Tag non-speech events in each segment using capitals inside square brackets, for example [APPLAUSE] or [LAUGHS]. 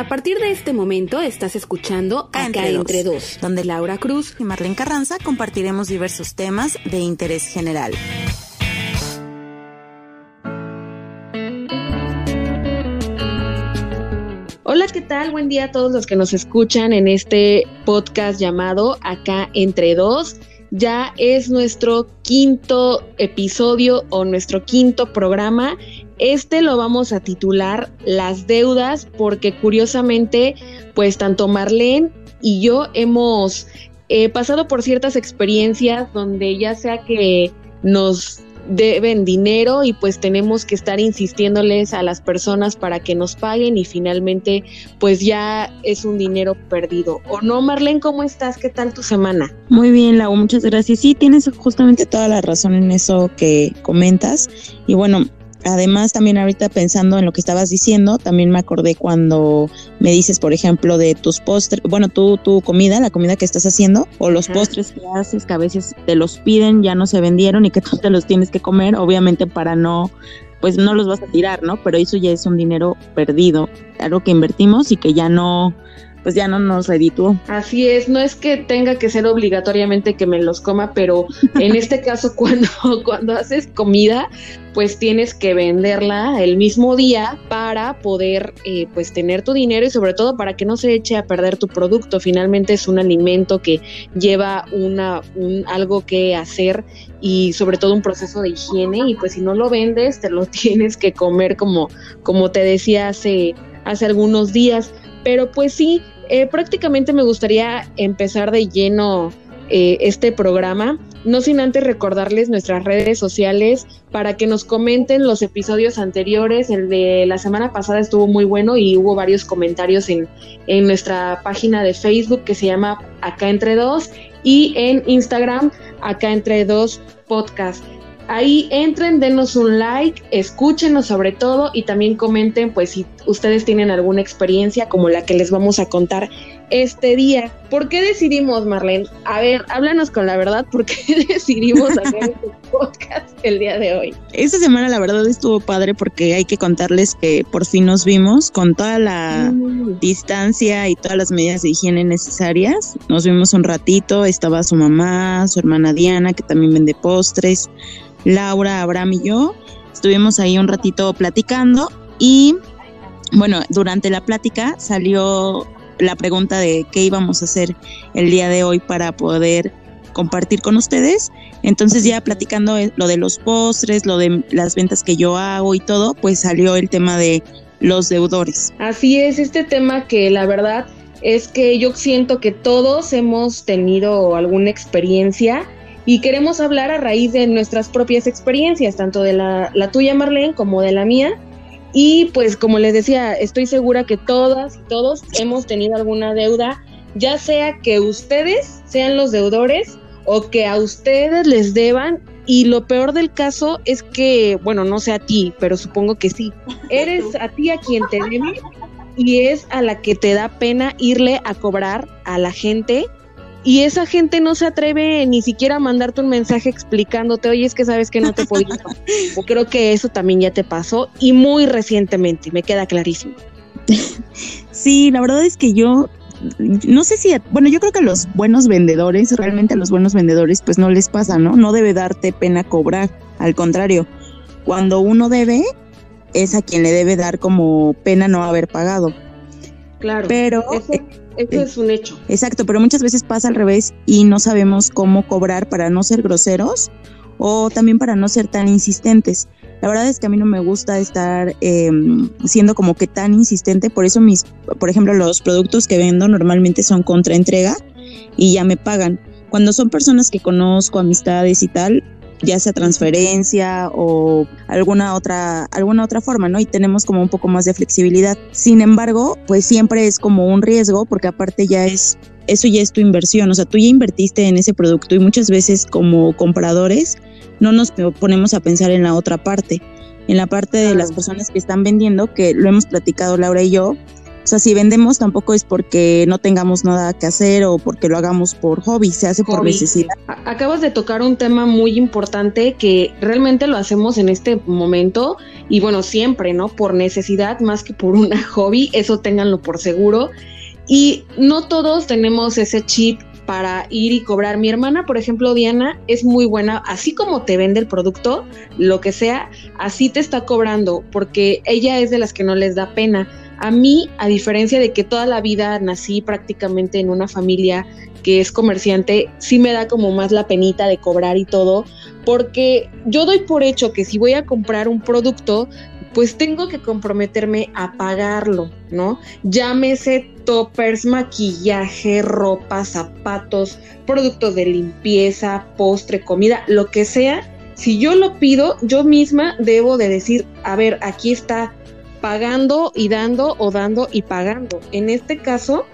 A partir de este momento estás escuchando Acá, entre, dos, donde Laura Cruz y Marlene Carranza compartiremos diversos temas de interés general. Hola, ¿qué tal? Buen día a todos los que nos escuchan en este podcast llamado Acá entre dos. Ya es nuestro quinto episodio o nuestro quinto programa este lo vamos a titular Las deudas porque curiosamente pues tanto Marlene y yo hemos eh, pasado por ciertas experiencias donde ya sea que nos deben dinero y pues tenemos que estar insistiéndoles a las personas para que nos paguen y finalmente pues ya es un dinero perdido. ¿O no, Marlene? ¿Cómo estás? ¿Qué tal tu semana? Muy bien, Lau, muchas gracias. Sí, tienes justamente toda la razón en eso que comentas. Y bueno, Además, también ahorita pensando en lo que estabas diciendo, también me acordé cuando me dices, por ejemplo, de tus postres, bueno, tu, tu comida, la comida que estás haciendo, o los postres que haces, que a veces te los piden, ya no se vendieron y que tú te los tienes que comer, obviamente para no, pues no los vas a tirar, ¿no? Pero eso ya es un dinero perdido, algo que invertimos y que ya no, pues ya no nos redituó. Así es, no es que tenga que ser obligatoriamente que me los coma, pero en este [LAUGHS] caso cuando, cuando haces comida, pues tienes que venderla el mismo día para poder eh, pues tener tu dinero y sobre todo para que no se eche a perder tu producto. Finalmente es un alimento que lleva una, un, algo que hacer y sobre todo un proceso de higiene y pues si no lo vendes te lo [LAUGHS] tienes que comer como, como te decía hace, hace algunos días. Pero pues sí, eh, prácticamente me gustaría empezar de lleno eh, este programa, no sin antes recordarles nuestras redes sociales para que nos comenten los episodios anteriores. El de la semana pasada estuvo muy bueno y hubo varios comentarios en, en nuestra página de Facebook que se llama Acá Entre Dos y en Instagram Acá Entre Dos Podcast. Ahí entren, denos un like, escúchenos sobre todo y también comenten pues si ustedes tienen alguna experiencia como la que les vamos a contar este día. ¿Por qué decidimos, Marlene? A ver, háblanos con la verdad, ¿por qué [LAUGHS] decidimos hacer este podcast el día de hoy? Esta semana la verdad estuvo padre porque hay que contarles que por fin nos vimos con toda la mm. distancia y todas las medidas de higiene necesarias. Nos vimos un ratito, estaba su mamá, su hermana Diana, que también vende postres Laura, Abraham y yo. Estuvimos ahí un ratito platicando y bueno, durante la plática salió la pregunta de qué íbamos a hacer el día de hoy para poder compartir con ustedes. Entonces ya platicando lo de los postres, lo de las ventas que yo hago y todo, pues salió el tema de los deudores. Así es, este tema que la verdad es que yo siento que todos hemos tenido alguna experiencia y queremos hablar a raíz de nuestras propias experiencias, tanto de la, tuya Marlene como de la mía. Y pues como les decía, estoy segura que todas y todos hemos tenido alguna deuda, ya sea que ustedes sean los deudores o que a ustedes les deban. Y lo peor del caso es que, bueno, no sé a ti, pero supongo que sí. Eres a ti a quien te debe y es a la que te da pena irle a cobrar a la gente y esa gente no se atreve ni siquiera a mandarte un mensaje explicándote, oye, es que sabes que no te podía. [LAUGHS] creo que eso también ya te pasó y muy recientemente, me queda clarísimo. Sí, la verdad es que yo no sé si, bueno, yo creo que a los buenos vendedores, realmente a los buenos vendedores, pues no les pasa, ¿no? No debe darte pena cobrar, al contrario, cuando uno debe, es a quien le debe dar como pena no haber pagado. Claro. Pero eso es un hecho. Exacto, pero muchas veces pasa al revés y no sabemos cómo cobrar para no ser groseros o también para no ser tan insistentes. La verdad es que a mí no me gusta estar em, siendo como que tan insistente, por eso mis, por ejemplo, los productos que vendo normalmente son contra entrega y ya me pagan. Cuando son personas que conozco, amistades y tal, ya sea transferencia o alguna otra, alguna otra forma, ¿no? Y tenemos como un poco más de flexibilidad. Sin embargo, pues siempre es como un riesgo porque aparte ya es, eso ya es tu inversión, o sea, tú ya invertiste en ese producto y muchas veces como compradores no nos ponemos a pensar en la otra parte, en la parte de las personas que están vendiendo, que lo hemos platicado Laura y yo, O sea, si vendemos tampoco es porque no tengamos nada que hacer o porque lo hagamos por hobby, se hace por necesidad. Acabas de tocar un tema muy importante que realmente lo hacemos en este momento y bueno, siempre, ¿no? Por necesidad más que por una [LAUGHS] hobby, eso ténganlo por seguro. Y no todos tenemos ese chip para ir y cobrar. Mi hermana, por ejemplo, Diana, es muy buena, así como te vende el producto, lo que sea, así te está cobrando, porque ella es de las que no les da pena. A mí, a diferencia de que toda la vida nací prácticamente en una familia que es comerciante, sí me da como más la penita de cobrar y todo, porque yo doy por hecho que si voy a comprar un producto, pues tengo que comprometerme a pagarlo, ¿no? Llámese toppers, maquillaje, ropa, zapatos, productos de limpieza, postre, comida, lo que sea. Si yo lo pido, yo misma debo de decir, a ver, aquí está pagando y dando o dando y pagando. En este caso,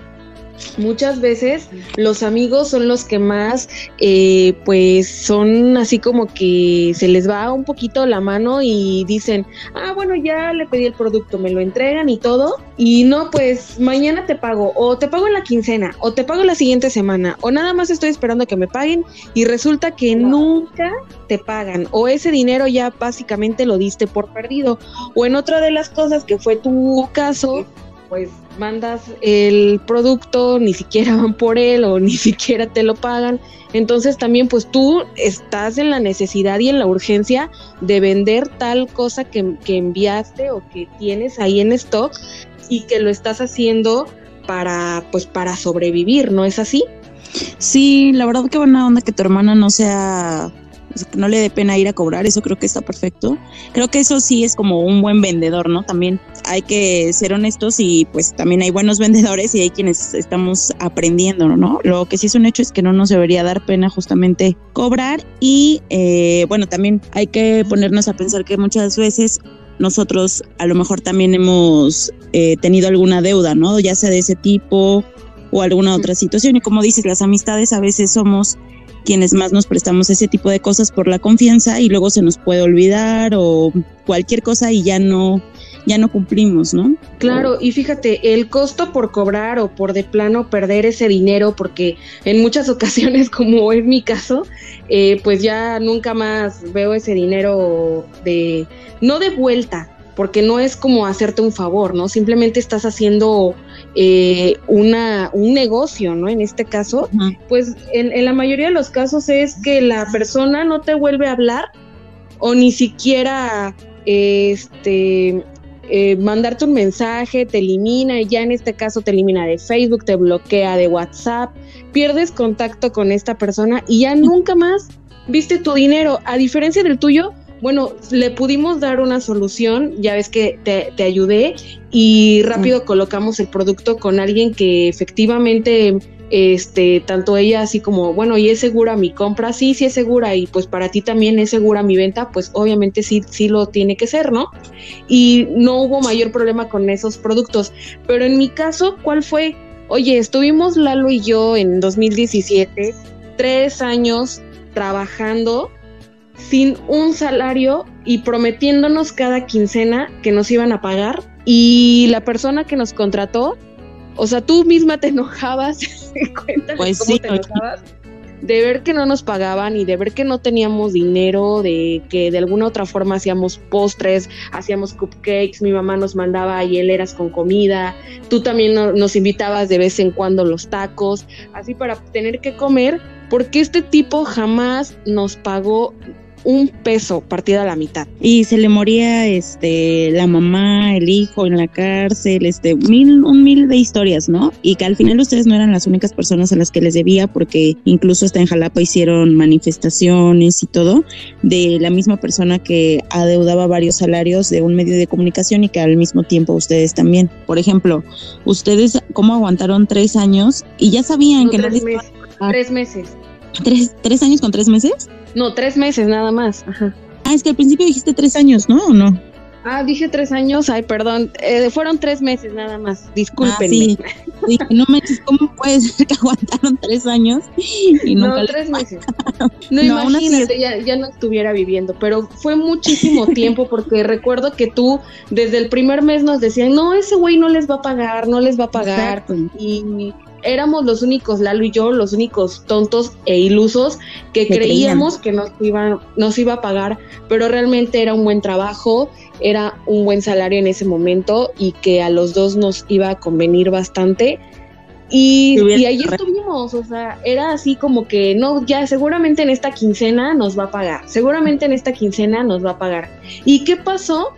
muchas veces los amigos son los que más, eh, pues son así como que se les va un poquito la mano y dicen, ah, bueno, ya le pedí el producto, me lo entregan y todo, y no, pues mañana te pago, o te pago en la quincena, o te pago la siguiente semana, o nada más estoy esperando a que me paguen y resulta que nunca te pagan, o ese dinero ya básicamente lo diste por perdido, o en otra de las cosas que fue tu caso, pues mandas el producto, ni siquiera van por él o ni [LAUGHS] siquiera te lo pagan. Entonces también pues tú estás en la necesidad y en la urgencia de vender tal cosa que, que enviaste o que tienes ahí en stock y que lo estás haciendo para pues para sobrevivir, ¿no es así? Sí, la verdad que buena onda que tu hermana no sea que no le dé pena ir a cobrar, eso creo que está perfecto. Creo que eso sí es como un buen vendedor, ¿no? También hay que ser honestos y pues también hay buenos [LAUGHS] vendedores y hay quienes estamos aprendiendo, ¿no? Lo que sí es un hecho es que no nos debería dar pena justamente cobrar y eh, bueno, también hay que ponernos a pensar que muchas veces nosotros a lo mejor también hemos eh, tenido alguna deuda, ¿no? Ya sea de ese tipo o alguna otra situación. Y como dices, las amistades a veces somos quienes más nos prestamos ese tipo de cosas por la confianza y luego se nos puede olvidar o cualquier cosa y ya no ya no cumplimos, ¿no? Claro, y fíjate, el costo por cobrar o por de plano perder ese dinero, porque en muchas [LAUGHS] ocasiones, como es mi caso, eh, pues ya nunca más veo ese dinero de, no de vuelta, porque no es como hacerte un favor, ¿no? Simplemente estás haciendo eh, una, un negocio, ¿no? En este caso, pues en, la mayoría de los casos es que la persona no te vuelve a hablar o ni siquiera este eh, mandarte un mensaje, te elimina, y ya en este caso te elimina de Facebook, te bloquea de WhatsApp, pierdes contacto con esta persona y ya nunca más viste tu dinero. A diferencia del tuyo, bueno, le pudimos dar una solución, ya ves que te, te ayudé y rápido colocamos el producto con alguien que efectivamente este, tanto ella así como, bueno, y es segura mi compra, sí, sí es segura, y pues para ti también es segura mi venta, pues obviamente sí, sí lo tiene que ser, ¿no? Y no hubo mayor problema con esos productos. Pero en mi caso, ¿cuál fue? Oye, estuvimos Lalo y yo en 2017, tres años trabajando sin un salario y prometiéndonos cada quincena que nos iban a pagar. Y la persona que nos contrató, o sea, tú misma te [LAUGHS] enojabas, pues cómo te enojabas de ver que no nos pagaban y de ver que no teníamos dinero, de que de alguna otra forma hacíamos postres, hacíamos cupcakes, mi mamá nos mandaba hieleras con comida, tú también nos invitabas de vez en cuando los tacos, así para tener que comer, porque este tipo jamás nos pagó un peso partida a la mitad. Y se le moría este la mamá, el hijo en la cárcel, este mil, un mil de historias, ¿no? Y que al final ustedes no eran las únicas personas a las que les debía, porque incluso hasta en Jalapa hicieron manifestaciones y todo, de la misma persona que adeudaba varios salarios de un medio de comunicación y que al mismo tiempo ustedes también. Por ejemplo, ustedes cómo aguantaron tres años y ya sabían que tres Meses, Tres meses. ¿Tres, ¿Tres años con tres meses? No, tres meses nada más. Ajá. Ah, es que al principio dijiste tres años, ¿no? ¿O no? Ah, dije tres años, ay, perdón, eh, fueron tres meses nada más, discúlpenme. Ah, dije, no manches, ¿cómo puede ser que [LAUGHS] aguantaron tres años y nunca No, tres meses. No, imagínate, ya, ya no estuviera viviendo, pero fue muchísimo [LAUGHS] tiempo porque recuerdo que tú desde el primer mes nos decían, no, ese güey no les va a pagar, no les va a pagar. Y éramos los únicos, Lalo y yo, los únicos tontos e ilusos que, creíamos que nos iba, nos iba a pagar, pero realmente era un buen trabajo, era un buen salario en ese momento y que a los dos nos iba a convenir bastante. Y, y ahí estuvimos, o sea, era así como que no, ya seguramente en esta quincena nos va a pagar, seguramente en esta quincena nos va a pagar. ¿Y qué pasó?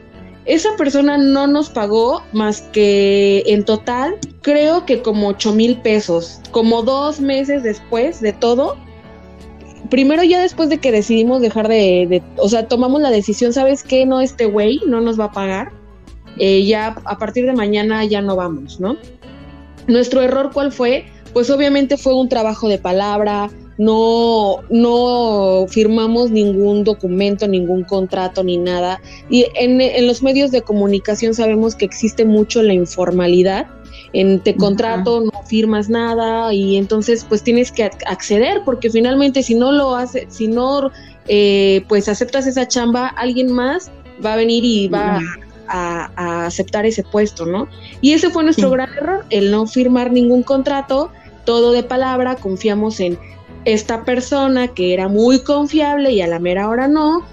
Esa persona no nos pagó más que en total, creo que como 8 mil pesos, como dos meses después de todo. Primero ya después de que decidimos dejar de, o sea, tomamos la decisión, ¿sabes qué? No, este güey no nos va a pagar. Eh, ya a partir de mañana ya no vamos, ¿no? Nuestro error, ¿cuál fue? Pues obviamente fue un trabajo de palabra, no, no firmamos ningún documento, ningún contrato ni nada. Y en, en, los medios de comunicación sabemos que existe mucho la informalidad. En te contrato, no firmas nada y entonces pues tienes que acceder porque finalmente si no lo hace, si no eh, pues aceptas esa chamba, alguien más va a venir y va a, a, aceptar ese puesto, ¿no? Y ese fue nuestro gran error, el no firmar ningún contrato, todo de palabra, confiamos en esta persona que era muy confiable y a la mera hora no.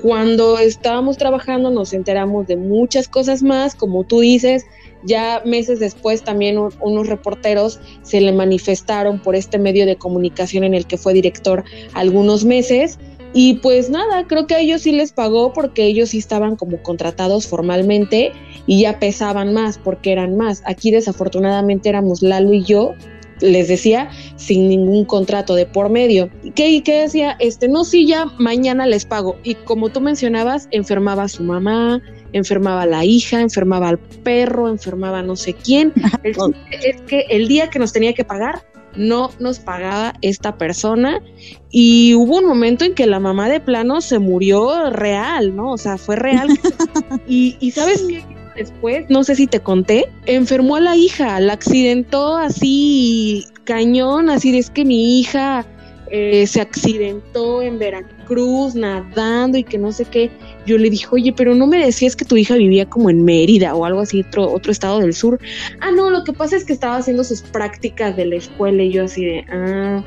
Cuando estábamos trabajando nos enteramos de muchas cosas más, como tú dices, ya meses después también unos reporteros se le manifestaron por este medio de comunicación en el que fue director algunos meses. Y pues nada, creo que a ellos sí les pagó porque ellos sí estaban como contratados formalmente y ya pesaban más porque eran más. Aquí desafortunadamente éramos Lalo y yo les decía, sin ningún contrato de por medio. ¿Qué, qué decía? Este, no, sí, ya mañana les pago. Y como tú mencionabas, enfermaba a su mamá, enfermaba a la hija, enfermaba al perro, enfermaba no sé quién. [LAUGHS] es que el día que nos tenía que pagar, no nos pagaba esta persona y hubo un momento en que la mamá de plano se murió real, ¿no? O sea, fue real. [LAUGHS] y, y sabes qué después, no sé si te conté, enfermó a la hija, la accidentó así cañón, así es que mi hija eh, se accidentó en Veracruz nadando y que no sé qué. Yo le dije, oye, pero no me decías que tu hija vivía como en Mérida o algo así, otro, otro estado del sur. Ah, no, lo que pasa es que estaba haciendo sus prácticas de la escuela y yo así de, ah,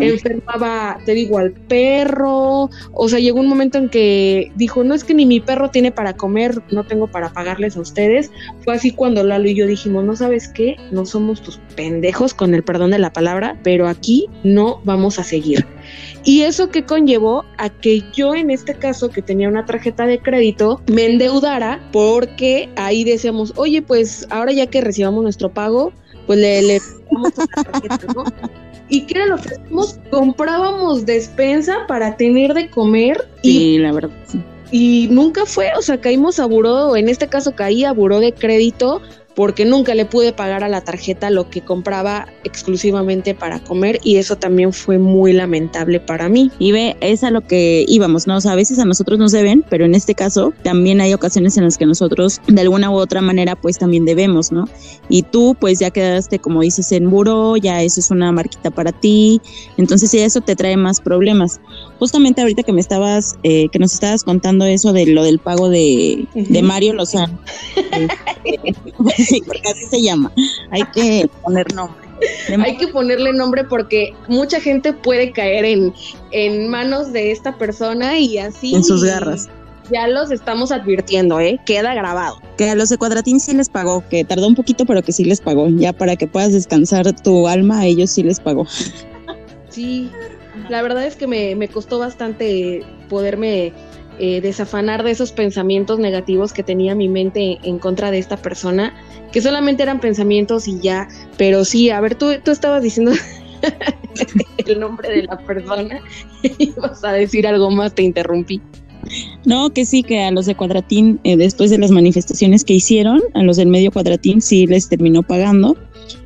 enfermaba, te digo, al perro. O sea, llegó un momento en que dijo, no es que ni mi perro tiene para comer, no tengo para pagarles a ustedes. Fue así cuando Lalo y yo dijimos, no sabes qué, no somos tus pendejos, con el perdón de la palabra, pero aquí no vamos a seguir y eso que conllevó a que yo en este caso que tenía una tarjeta de crédito me endeudara porque ahí decíamos, oye, pues ahora ya que recibamos nuestro pago, pues le, le la tarjeta, ¿no? [LAUGHS] ¿Y qué era lo que hacíamos? Comprábamos despensa para tener de comer. Y, la verdad. Y nunca fue, o sea, caímos a buró, en este caso caí a buró de crédito porque nunca le pude pagar a la tarjeta lo que compraba exclusivamente para comer y eso también fue muy lamentable para mí. Y ve, es a lo que íbamos, ¿no? O sea, a veces a nosotros nos deben, pero en este caso también hay ocasiones en las que nosotros de alguna u otra manera pues también debemos, ¿no? Y tú pues ya quedaste como dices en buro, ya eso es una marquita para ti, entonces ya eso te trae más problemas. Justamente ahorita que me estabas, eh, que nos estabas contando eso de lo del pago de, de Mario Lozano. [LAUGHS] [LAUGHS] sí, [LAUGHS] porque así se llama. Hay que poner nombre. Hay que ponerle nombre porque mucha gente puede caer en, en manos de esta persona y así. En sus garras. Ya los estamos advirtiendo, ¿eh? Queda grabado. Que a los de Cuadratín sí les pagó, que tardó un poquito, pero que sí les pagó. Ya para que puedas descansar tu alma, a ellos sí les pagó. Sí, la verdad es que me, me costó bastante poderme eh, desafanar de esos pensamientos negativos que tenía mi mente en contra de esta persona, que solamente eran pensamientos y ya, pero sí, a ver, tú, tú estabas diciendo [LAUGHS] el nombre de la persona [LAUGHS] y vas a decir algo más, te interrumpí. No, que sí, que a los de Cuadratín, eh, después de las manifestaciones que hicieron, a los del medio Cuadratín sí les terminó pagando.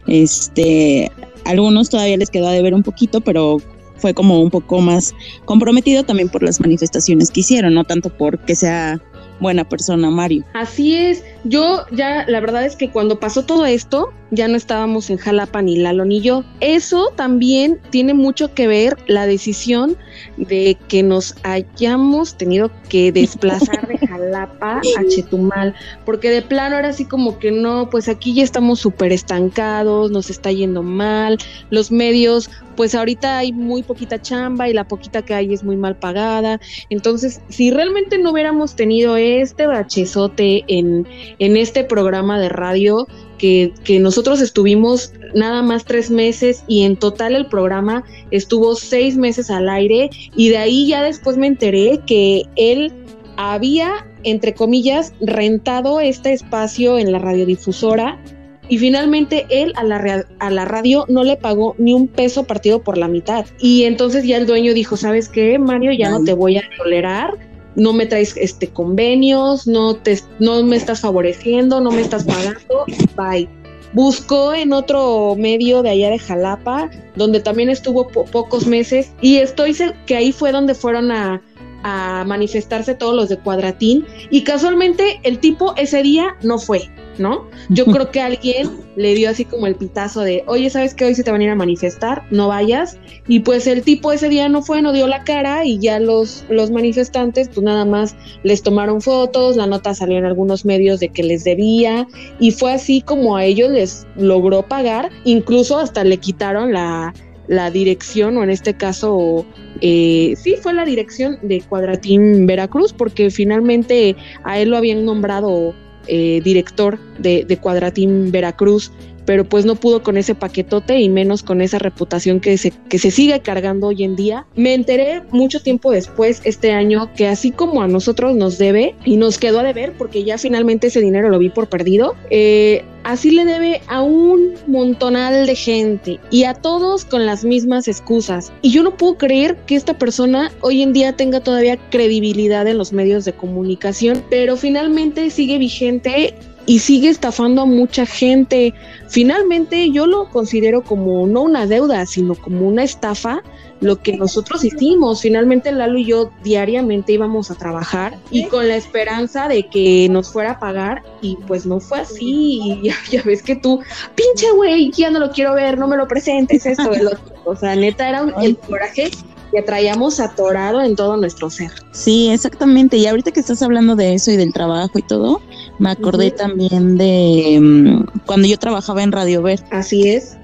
Este, algunos todavía les quedó a deber un poquito, pero fue como un poco más comprometido también por las manifestaciones que hicieron, no tanto porque sea buena persona, Mario. Así es, yo ya la verdad es que cuando pasó todo esto, ya no estábamos en Jalapa ni Lalo ni yo. Eso también tiene mucho que ver la decisión de que nos hayamos tenido que desplazar de Jalapa a Chetumal, porque de plano era así como que no, pues aquí ya estamos súper estancados, nos está yendo mal, los medios, pues ahorita hay muy poquita chamba y la poquita que hay es muy mal pagada, entonces si realmente no hubiéramos tenido este bachezote en, en este programa de radio, que, nosotros estuvimos nada más tres meses y en total el programa estuvo seis meses al aire y de ahí ya después me enteré que él había, entre comillas, rentado este espacio en la radiodifusora y finalmente él a la, a la radio no le pagó ni un peso partido por la mitad. Y entonces ya el dueño dijo, ¿sabes qué, Mario? Ya no te voy a tolerar no me traes este convenios, no te no me estás favoreciendo, no me estás pagando, bye. Buscó en otro medio de allá de Jalapa, donde también estuvo pocos meses, y estoy que ahí fue donde fueron a, a manifestarse todos los de Cuadratín, y casualmente el tipo ese día no fue. ¿No? Yo creo que alguien le dio así como el pitazo de, oye, ¿sabes que hoy se te van a ir a manifestar? No vayas. Y pues el tipo ese día no fue, no dio la cara y ya los, los manifestantes pues nada más les tomaron fotos, la nota salió en algunos medios de que les debía y fue así como a ellos les logró pagar, incluso hasta le quitaron la, la dirección o en este caso eh, sí fue la dirección de Cuadratín Veracruz porque finalmente a él lo habían nombrado eh, director de, de Cuadratín Veracruz, pero pues no pudo con ese paquetote y menos con esa reputación que se, que se sigue cargando hoy en día. Me enteré mucho tiempo después, este año, que así como a nosotros nos debe y nos quedó a deber porque ya finalmente ese dinero lo vi por perdido, eh, así le debe a un montonal de gente y a todos con las mismas excusas. Y yo no puedo creer que esta persona hoy en día tenga todavía credibilidad en los medios de comunicación, pero finalmente sigue vigente y sigue estafando a mucha gente. Finalmente yo lo considero como no una deuda, sino como una estafa lo que nosotros hicimos. Finalmente Lalo y yo diariamente íbamos a trabajar y con la esperanza de que nos fuera a pagar y pues no fue así. Y [LAUGHS] ya, ves que tú, pinche güey, ya no lo quiero ver, no me lo presentes, esto, el otro. O sea, neta era un, el coraje que traíamos atorado en todo nuestro ser. Sí, exactamente. Y ahorita que estás hablando de eso y del trabajo y todo, me acordé también de mm, cuando yo trabajaba en Radio Ver. Así es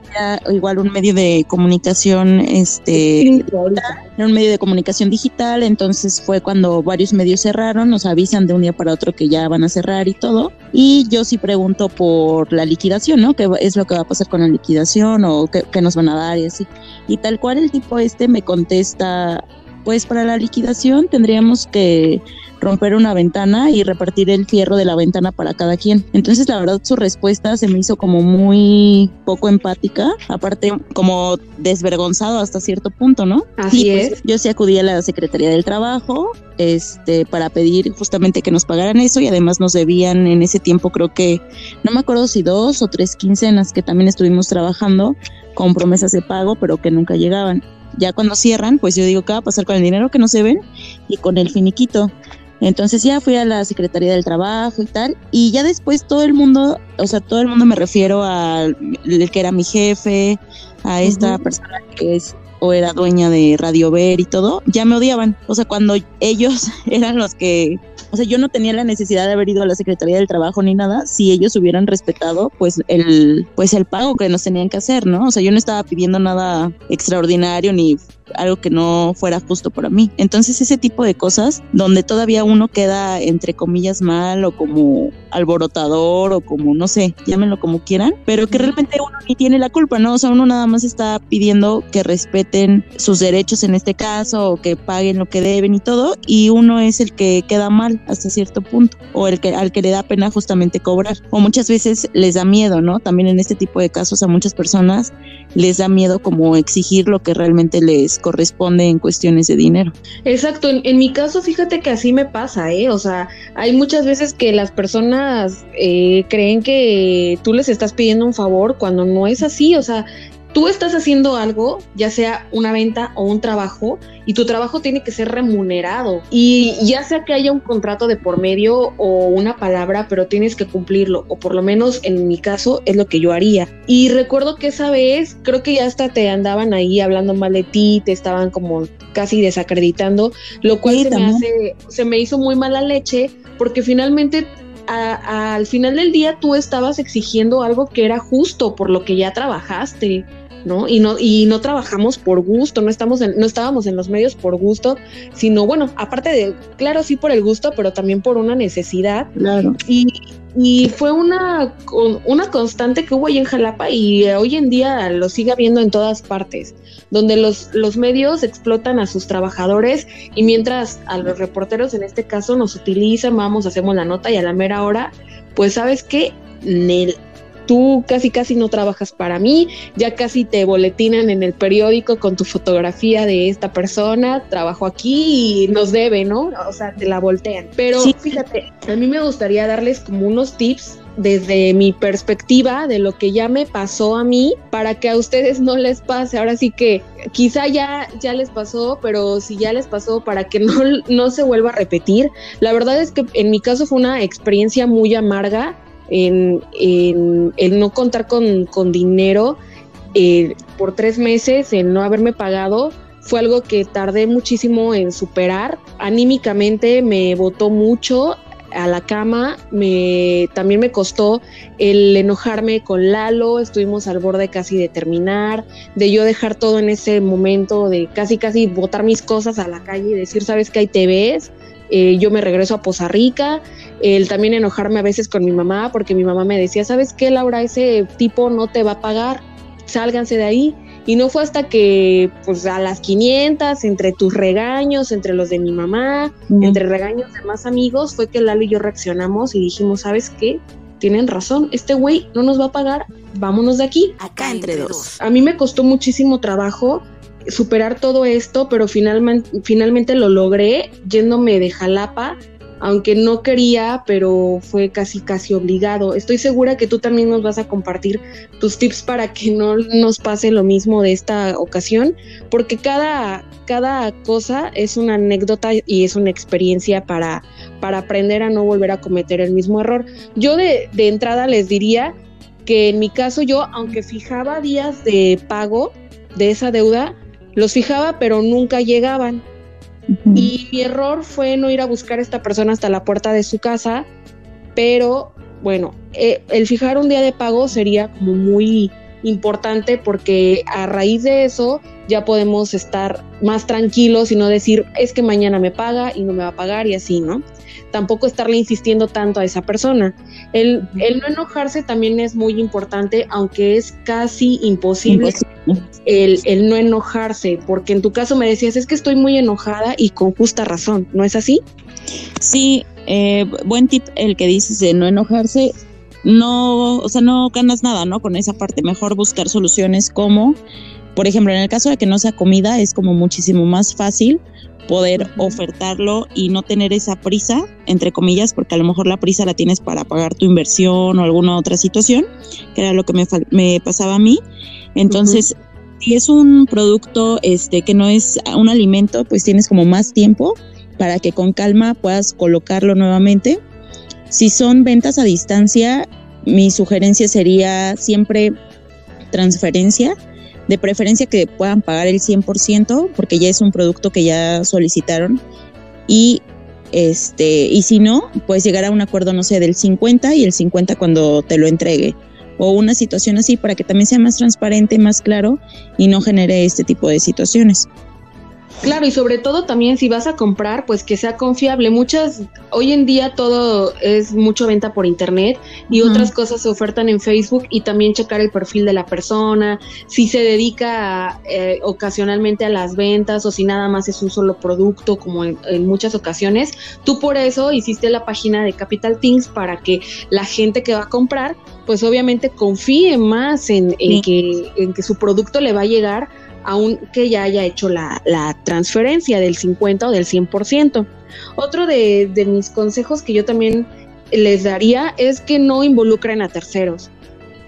igual un medio de comunicación, este, era un medio de comunicación digital, entonces fue cuando varios medios cerraron, nos avisan de un día para otro que ya van a cerrar y todo, y yo sí pregunto por la liquidación, ¿no? ¿Qué es lo que va a pasar con la liquidación o qué, qué nos van a dar y así? Y tal cual el tipo este me contesta, pues para la liquidación tendríamos que romper una ventana y repartir el fierro de la ventana para cada quien. Entonces, la verdad, su respuesta se me hizo como muy poco empática, aparte como desvergonzado hasta cierto punto, ¿no? Así pues, es. Yo sí acudí a la Secretaría del Trabajo este, para pedir justamente que nos pagaran eso y además nos debían en ese tiempo creo que, no me acuerdo si dos o tres quincenas que también estuvimos trabajando con promesas de pago, pero que nunca llegaban. Ya cuando cierran, pues yo digo, ¿qué va a pasar con el dinero que no se ven y con el finiquito? Entonces ya fui a la Secretaría del Trabajo y tal, y ya después todo el mundo, o sea, todo el mundo me refiero al que era mi jefe, a esta persona que es o era dueña de Radio Ver y todo, ya me odiaban. O sea, cuando [LAUGHS] ellos eran los que o sea, yo no tenía la necesidad de haber ido a la Secretaría del Trabajo ni nada si ellos hubieran respetado pues el pues el pago que nos tenían que hacer, ¿no? O sea, yo no estaba pidiendo nada extraordinario ni algo que no fuera justo para mí. Entonces ese tipo de cosas donde todavía uno queda entre comillas mal o como alborotador o como no sé, llámenlo como quieran, pero que realmente uno ni tiene la culpa, ¿no? O sea, uno nada más está pidiendo que respeten sus derechos en este caso o que paguen lo que deben y todo y uno es el que queda mal hasta cierto punto o el que al que le da pena justamente cobrar o muchas veces les da miedo, ¿no? También en este tipo de casos a muchas personas les da miedo como exigir lo que realmente les corresponde en cuestiones de dinero. Exacto, en, mi caso fíjate que así me pasa, ¿eh? O sea, hay muchas veces que las personas eh, creen que tú les estás pidiendo un favor cuando no es así, o sea, tú estás haciendo algo, ya sea una venta o un trabajo, y tu trabajo tiene que ser remunerado. Y ya sea que haya un contrato de por medio o una palabra, pero tienes que cumplirlo, o por lo menos en mi caso es lo que yo haría. Y recuerdo que esa vez, creo que ya hasta te andaban ahí hablando mal de ti, te estaban como casi desacreditando, lo cual se, me hace, se me hizo muy mala leche, porque finalmente al final del día tú estabas exigiendo algo que era justo por lo que ya trabajaste. ¿No? Y no, y no trabajamos por gusto, no estamos no estábamos en los medios por gusto, sino bueno, aparte de, claro, sí por el gusto, pero también por una necesidad. Claro. Y, y fue una, una constante que hubo ahí en Jalapa y hoy en día lo sigue habiendo en todas partes, donde los, los medios explotan a sus trabajadores y mientras a los reporteros en este caso nos utilizan, vamos, hacemos la nota y a la mera hora, pues sabes que tú casi casi no trabajas para mí, ya casi te boletinan en el periódico con tu fotografía de esta persona, trabajo aquí y nos debe, ¿no? O sea, te la voltean. Pero fíjate, a mí me gustaría darles como unos tips desde mi perspectiva de lo que ya me pasó a mí para que a ustedes no les pase. Ahora sí que quizá ya, ya les pasó, pero si ya les pasó para que no, no se vuelva a repetir. La verdad es que en mi caso fue una experiencia muy amarga en, no contar con, dinero eh, por tres meses, en no haberme pagado, fue algo que tardé muchísimo en superar. Anímicamente me botó mucho a la cama, me, también me costó el enojarme con Lalo, estuvimos al borde casi de terminar, de yo dejar todo en ese momento, de casi casi botar mis cosas a la calle y decir, sabes que ahí te ves, eh, yo me regreso a Poza Rica, el también enojarme a veces con mi mamá, porque mi mamá me decía, ¿sabes qué, Laura? Ese tipo no te va a pagar, sálganse de ahí. Y no fue hasta que, pues a las 500, entre tus regaños, entre los de mi mamá, entre regaños de más amigos, fue que Lalo y yo reaccionamos y dijimos, ¿sabes qué? Tienen razón, este güey no nos va a pagar, vámonos de aquí. Acá entre dos. A mí me costó muchísimo trabajo superar todo esto, pero finalmente, lo logré yéndome de Jalapa, aunque no quería, pero fue casi casi obligado. Estoy segura que tú también nos vas a compartir tus tips para que no nos pase lo mismo de esta ocasión, porque cada, cada cosa es una anécdota y es una experiencia para, para aprender a no volver a cometer el mismo error. Yo de entrada les diría que en mi caso yo, aunque fijaba días de pago de esa deuda, los fijaba, pero nunca llegaban. Y mi error fue no ir a buscar a esta persona hasta la puerta de su casa, pero bueno, eh, el fijar un día de pago sería como muy importante porque a raíz de eso ya podemos estar más tranquilos y no decir es que mañana me paga y no me va a pagar y así, ¿no? Tampoco estarle insistiendo tanto a esa persona. El, el no enojarse también es muy importante, aunque es casi imposible, El, el, no enojarse, porque en tu caso me decías es que estoy muy enojada y con justa razón, ¿no es así? Sí, eh, buen tip el que dices de no enojarse no, o sea, no ganas nada, ¿no? Con esa parte, mejor buscar soluciones como, por ejemplo, en el caso de que no sea comida, es como muchísimo más fácil poder ofertarlo y no tener esa prisa, entre comillas, porque a lo mejor la prisa la tienes para pagar tu inversión o alguna otra situación, que era lo que me, me pasaba a mí. Entonces, si es un producto este, que no es un alimento, pues tienes como más tiempo para que con calma puedas colocarlo nuevamente si son ventas a distancia, mi sugerencia sería siempre transferencia, de preferencia que puedan pagar el 100% porque ya es un producto que ya solicitaron y este y si no, pues llegar a un acuerdo no sé del 50 y el 50 cuando te lo entregue o una situación así para que también sea más transparente, más claro y no genere este tipo de situaciones. Claro, y sobre todo también si vas a comprar, pues que sea confiable. Muchas, hoy en día todo es mucho venta por internet y otras cosas se ofertan en Facebook y también checar el perfil de la persona, si se dedica eh, ocasionalmente a las ventas o si nada más es un solo producto como en, muchas ocasiones. Tú por eso hiciste la página de Capital Things para que la gente que va a comprar, pues obviamente confíe más en, que, en que su producto le va a llegar aunque ya haya hecho la, transferencia del 50 o del 100%. Otro de, de mis consejos que yo también les daría es que no involucren a terceros,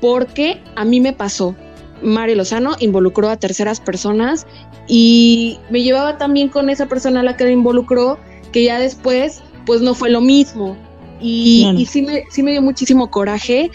porque a mí me pasó. Mario Lozano involucró a terceras personas y me llevaba también con esa persona a la que me involucró, que ya después pues no fue lo mismo. Y, y sí, me, sí me dio muchísimo coraje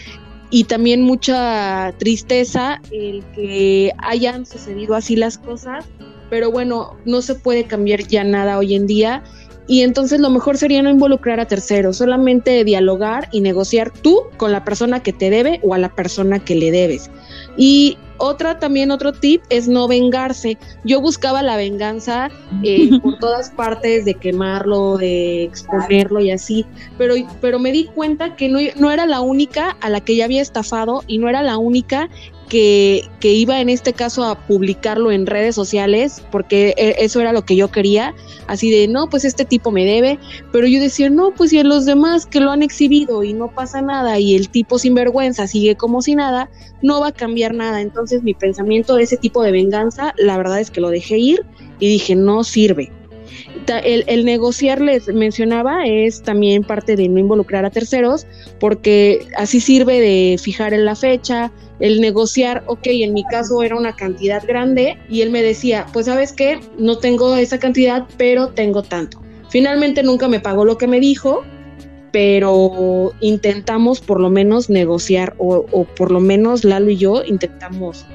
y también mucha tristeza el que hayan sucedido así las cosas, pero bueno, no se puede cambiar ya nada hoy en día y entonces lo mejor sería no involucrar a terceros, solamente dialogar y negociar tú con la persona que te debe o a la persona que le debes. Y otra también otro tip es no vengarse. Yo buscaba la venganza eh, [LAUGHS] por todas partes de quemarlo, de exponerlo y así, pero, pero me di cuenta que no, no era la única a la que ya había estafado y no era la única que, que, iba en este caso a publicarlo en redes sociales, porque e, eso era lo que yo quería, así de, no, pues este tipo me debe, pero yo decía, no, pues si los demás que lo han exhibido y no pasa nada y el tipo sin vergüenza sigue como si nada, no va a cambiar nada. Entonces mi pensamiento de ese tipo de venganza, la verdad es que lo dejé ir y dije, no sirve. El, negociar, les mencionaba, es también parte de no involucrar a terceros, porque así sirve de fijar en la fecha, el negociar, ok, en mi caso era una cantidad grande y él me decía, pues sabes qué, no tengo esa cantidad, pero tengo tanto. Finalmente nunca me pagó lo que me dijo, pero intentamos por lo menos negociar o, o por lo menos Lalo y yo intentamos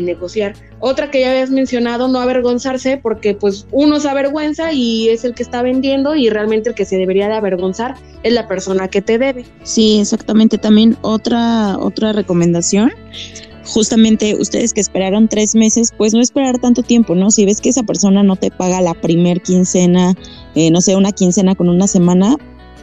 negociar. Otra que ya habías mencionado, no avergonzarse, porque pues uno se avergüenza y es el que está vendiendo y realmente el que se debería de avergonzar es la persona que te debe. Sí, exactamente. También otra, otra recomendación justamente ustedes que esperaron tres meses, pues no esperar tanto tiempo, ¿no? Si ves que esa persona no te paga la primer quincena, eh, no sé, una quincena con una semana,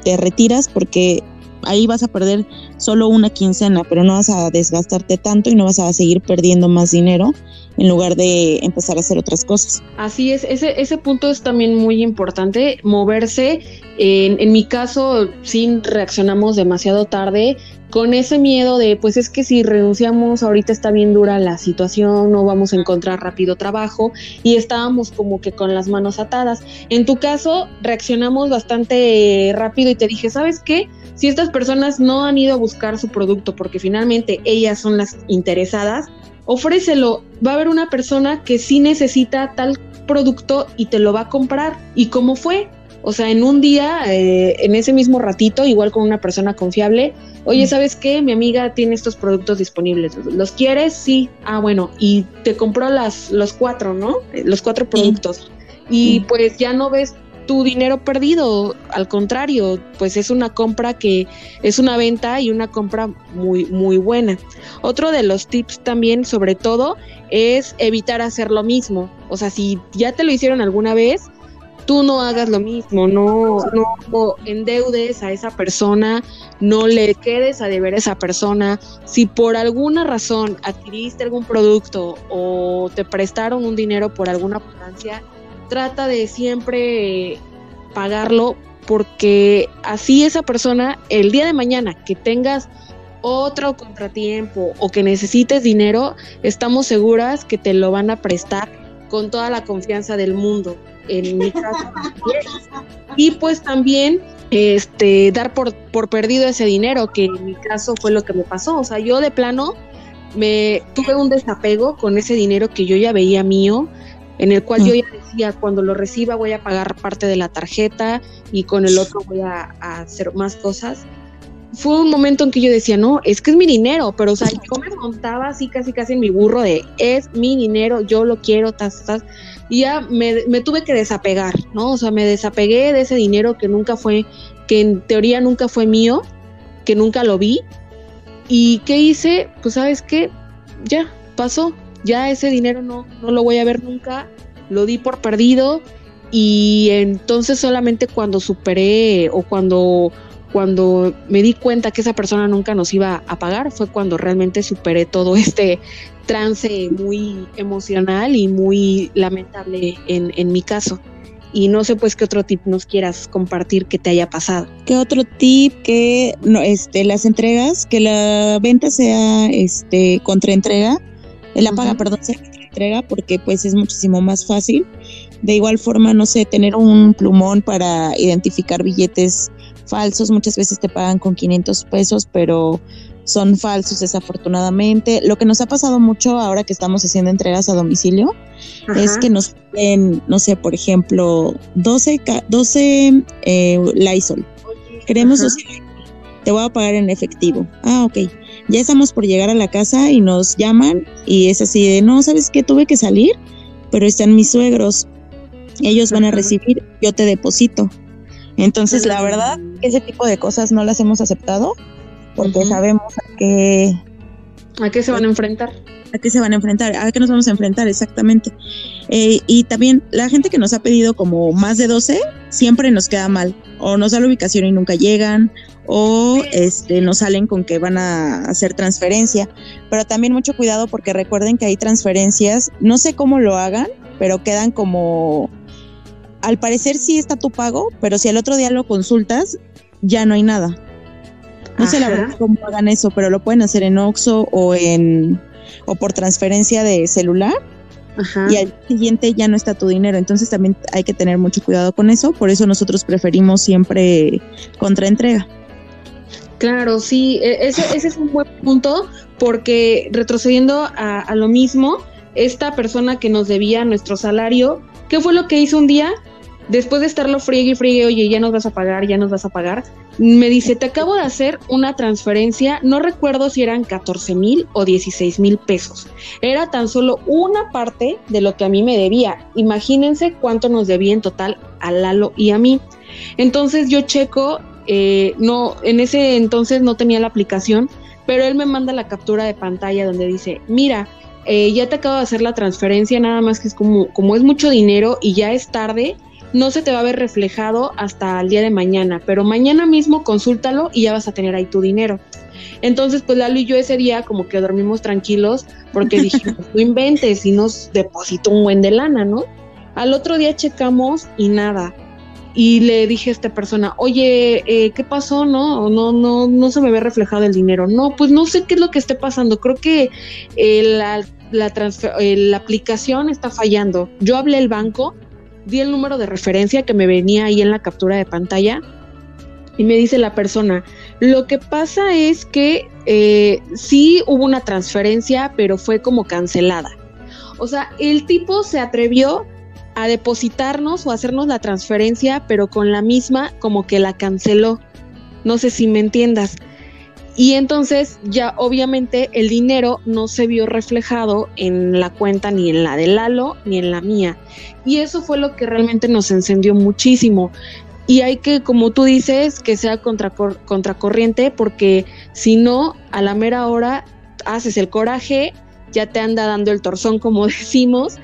te retiras porque ahí vas a perder solo una quincena, pero no vas a desgastarte tanto y no vas a seguir perdiendo más dinero en lugar de empezar a hacer otras cosas. Así es, ese, ese punto es también muy importante, moverse. En, en mi caso, sí reaccionamos demasiado tarde, con ese miedo de, pues es que si renunciamos, ahorita está bien dura la situación, no vamos a encontrar rápido trabajo y estábamos como que con las manos atadas. En tu caso, reaccionamos bastante rápido y te dije, ¿sabes qué? Si estas personas no han ido a buscar su producto porque finalmente ellas son las interesadas, ofrécelo. Va a haber una persona que sí necesita tal producto y te lo va a comprar. ¿Y cómo fue? O sea, en un día, eh, en ese mismo ratito, igual con una persona confiable, oye, ¿sabes qué? Mi amiga tiene estos productos disponibles. ¿Los quieres? Sí. Ah, bueno, y te compró las, los cuatro, ¿no? Los cuatro productos. Y pues ya no ves tu dinero perdido, al contrario, pues es una compra que es una venta y una compra muy muy buena. Otro de los tips también, sobre todo, es evitar hacer lo mismo. O sea, si ya te lo hicieron alguna vez, tú no hagas lo mismo, no, no endeudes a esa persona, no le quedes a deber a esa persona. Si por alguna razón adquiriste algún producto o te prestaron un dinero por alguna potencia, trata de siempre pagarlo porque así esa persona, el día de mañana que tengas otro contratiempo o que necesites dinero, estamos seguras que te lo van a prestar con toda la confianza del mundo. En mi caso. [LAUGHS] y pues también este dar por, por perdido ese dinero, que en mi caso fue lo que me pasó. O sea, yo de plano me tuve un desapego con ese dinero que yo ya veía mío en el cual yo ya decía, cuando lo reciba voy a pagar parte de la tarjeta y con el otro voy a, hacer más cosas. Fue un momento en que yo decía, no, es que es mi dinero, pero o sea, yo me montaba así casi casi en mi burro de, es mi dinero, yo lo quiero, tas, tas, y ya me, me tuve que desapegar, ¿no? O sea, me desapegué de ese dinero que nunca fue, que en teoría nunca fue mío, que nunca lo vi, y ¿qué hice? Pues sabes qué, ya, pasó, ya ese dinero no, no lo voy a ver nunca, lo di por perdido. Y entonces solamente cuando superé o cuando, cuando me di cuenta que esa persona nunca nos iba a pagar fue cuando realmente superé todo este trance muy emocional y muy lamentable en, en mi caso y no sé pues qué otro tip nos quieras compartir que te haya pasado. ¿Qué otro tip que no, este las entregas, que la venta sea este contraentrega la paga, perdón, se entrega porque pues es muchísimo más fácil. De igual forma, no sé, tener un plumón para identificar billetes falsos, muchas veces te pagan con 500 pesos, pero son falsos desafortunadamente. Lo que nos ha pasado mucho ahora que estamos haciendo entregas a domicilio es que nos piden, no sé, por ejemplo, 12, 12 eh, Lysol. Queremos te voy a pagar en efectivo. Ah, ok. Ya estamos por llegar a la casa y nos llaman y es así de, no, ¿sabes qué? Tuve que salir, pero están mis suegros. Ellos van a recibir, yo te deposito. Entonces, la verdad, ese tipo de cosas no las hemos aceptado porque sabemos a qué... ¿A qué se van a enfrentar? ¿A qué se van a enfrentar? ¿A qué nos vamos a enfrentar? Exactamente. Eh, y también la gente que nos ha pedido como más de 12, siempre nos queda mal. O nos da la ubicación y nunca llegan, o este, nos salen con que van a hacer transferencia. Pero también mucho cuidado porque recuerden que hay transferencias, no sé cómo lo hagan, pero quedan como... Al parecer sí está tu pago, pero si al otro día lo consultas, ya no hay nada. No sé la verdad cómo hagan eso, pero lo pueden hacer en Oxxo o en o por transferencia de celular. Y al siguiente ya no está tu dinero, entonces también hay que tener mucho cuidado con eso, por eso nosotros preferimos siempre contraentrega. Claro, sí, e, ese, ese es un buen punto, porque retrocediendo a, a lo mismo, esta persona que nos debía nuestro salario, ¿qué fue lo que hizo un día? Después de estarlo friegue y friegue, oye, ya nos vas a pagar, ya nos vas a pagar, me dice, te acabo de hacer una transferencia, no recuerdo si eran 14 mil o 16 mil pesos. Era tan solo una parte de lo que a mí me debía. Imagínense cuánto nos debía en total a Lalo y a mí. Entonces yo checo, eh, no, en ese entonces no tenía la aplicación, pero él me manda la captura de pantalla donde dice, mira, eh, ya te acabo de hacer la transferencia, nada más que es como, como es mucho dinero y ya es tarde, no se te va a ver reflejado hasta el día de mañana, pero mañana mismo consúltalo y ya vas a tener ahí tu dinero. Entonces, pues Lalo y yo ese día como que dormimos tranquilos porque dijimos, [LAUGHS] no inventes y nos depositó un buen de lana, ¿no? Al otro día checamos y nada. Y le dije a esta persona, oye, eh, ¿qué pasó? No, no, no, no se me ve reflejado el dinero. No, pues no sé qué es lo que esté pasando. Creo que eh, la, la, eh, la aplicación está fallando. Yo hablé al banco di el número de referencia que me venía ahí en la captura de pantalla y me dice la persona, lo que pasa es que eh, sí hubo una transferencia, pero fue como cancelada. O sea, el tipo se atrevió a depositarnos o hacernos la transferencia, pero con la misma como que la canceló. No sé si me entiendas. Y entonces ya obviamente el dinero no se vio reflejado en la cuenta ni en la de Lalo ni en la mía. Y eso fue lo que realmente nos encendió muchísimo. Y hay que, como tú dices, que sea contracorriente porque si no, a la mera hora haces el coraje, ya te anda dando el torzón, como [LAUGHS] decimos,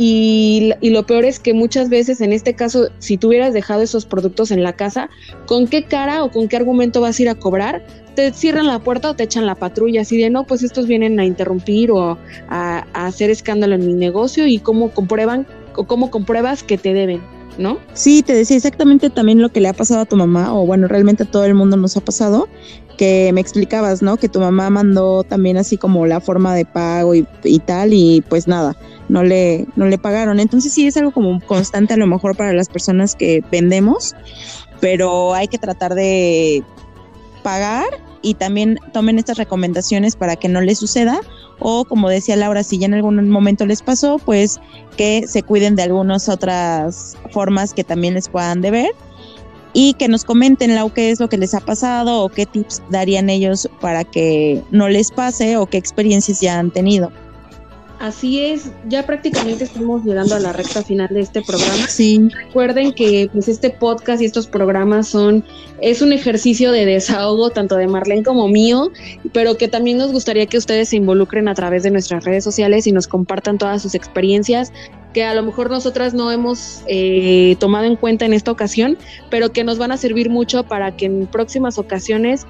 y, y, lo peor es que muchas veces, en este caso, si tú hubieras dejado esos productos en la casa, ¿con qué cara o con qué argumento vas a ir a cobrar? Te cierran la puerta o te echan la patrulla, así de no, pues estos vienen a interrumpir o a, hacer escándalo en mi negocio y cómo comprueban o cómo compruebas que te deben. ¿no? Sí, te decía exactamente también lo que le ha pasado a tu mamá, o bueno, realmente a todo el mundo nos ha pasado, que me explicabas, ¿no? Que tu mamá mandó también así como la forma de pago y, y tal, y pues nada, no le, no le pagaron. Entonces sí es algo como constante a lo mejor para las personas que vendemos, pero hay que tratar de pagar y también tomen estas recomendaciones para que no les suceda o como decía Laura, si ya en algún momento les pasó, pues que se cuiden de algunas otras formas que también les puedan deber y que nos comenten Lau qué es lo que les ha pasado o qué tips darían ellos para que no les pase o qué experiencias ya han tenido. Así es, ya prácticamente estamos llegando a la recta final de este programa. Sí. Recuerden que pues este podcast y estos programas son es un ejercicio de desahogo tanto de Marlene como mío, pero que también nos gustaría que ustedes se involucren a través de nuestras redes sociales y nos compartan todas sus experiencias que a lo mejor nosotras no hemos eh, tomado en cuenta en esta ocasión, pero que nos van a servir mucho para que en próximas ocasiones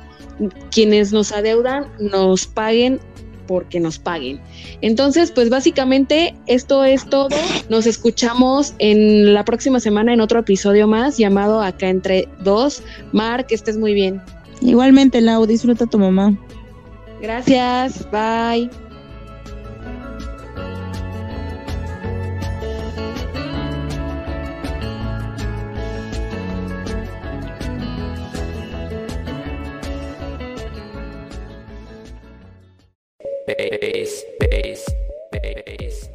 quienes nos adeudan nos paguen porque nos paguen. Entonces, pues básicamente esto es todo. Nos escuchamos en la próxima semana en otro episodio más llamado Acá entre dos. Mar, que estés muy bien. Igualmente, Lau, disfruta tu mamá. Gracias, bye.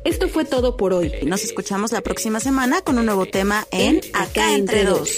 Esto fue todo por hoy. Nos escuchamos la próxima semana con un nuevo tema en Acá entre dos.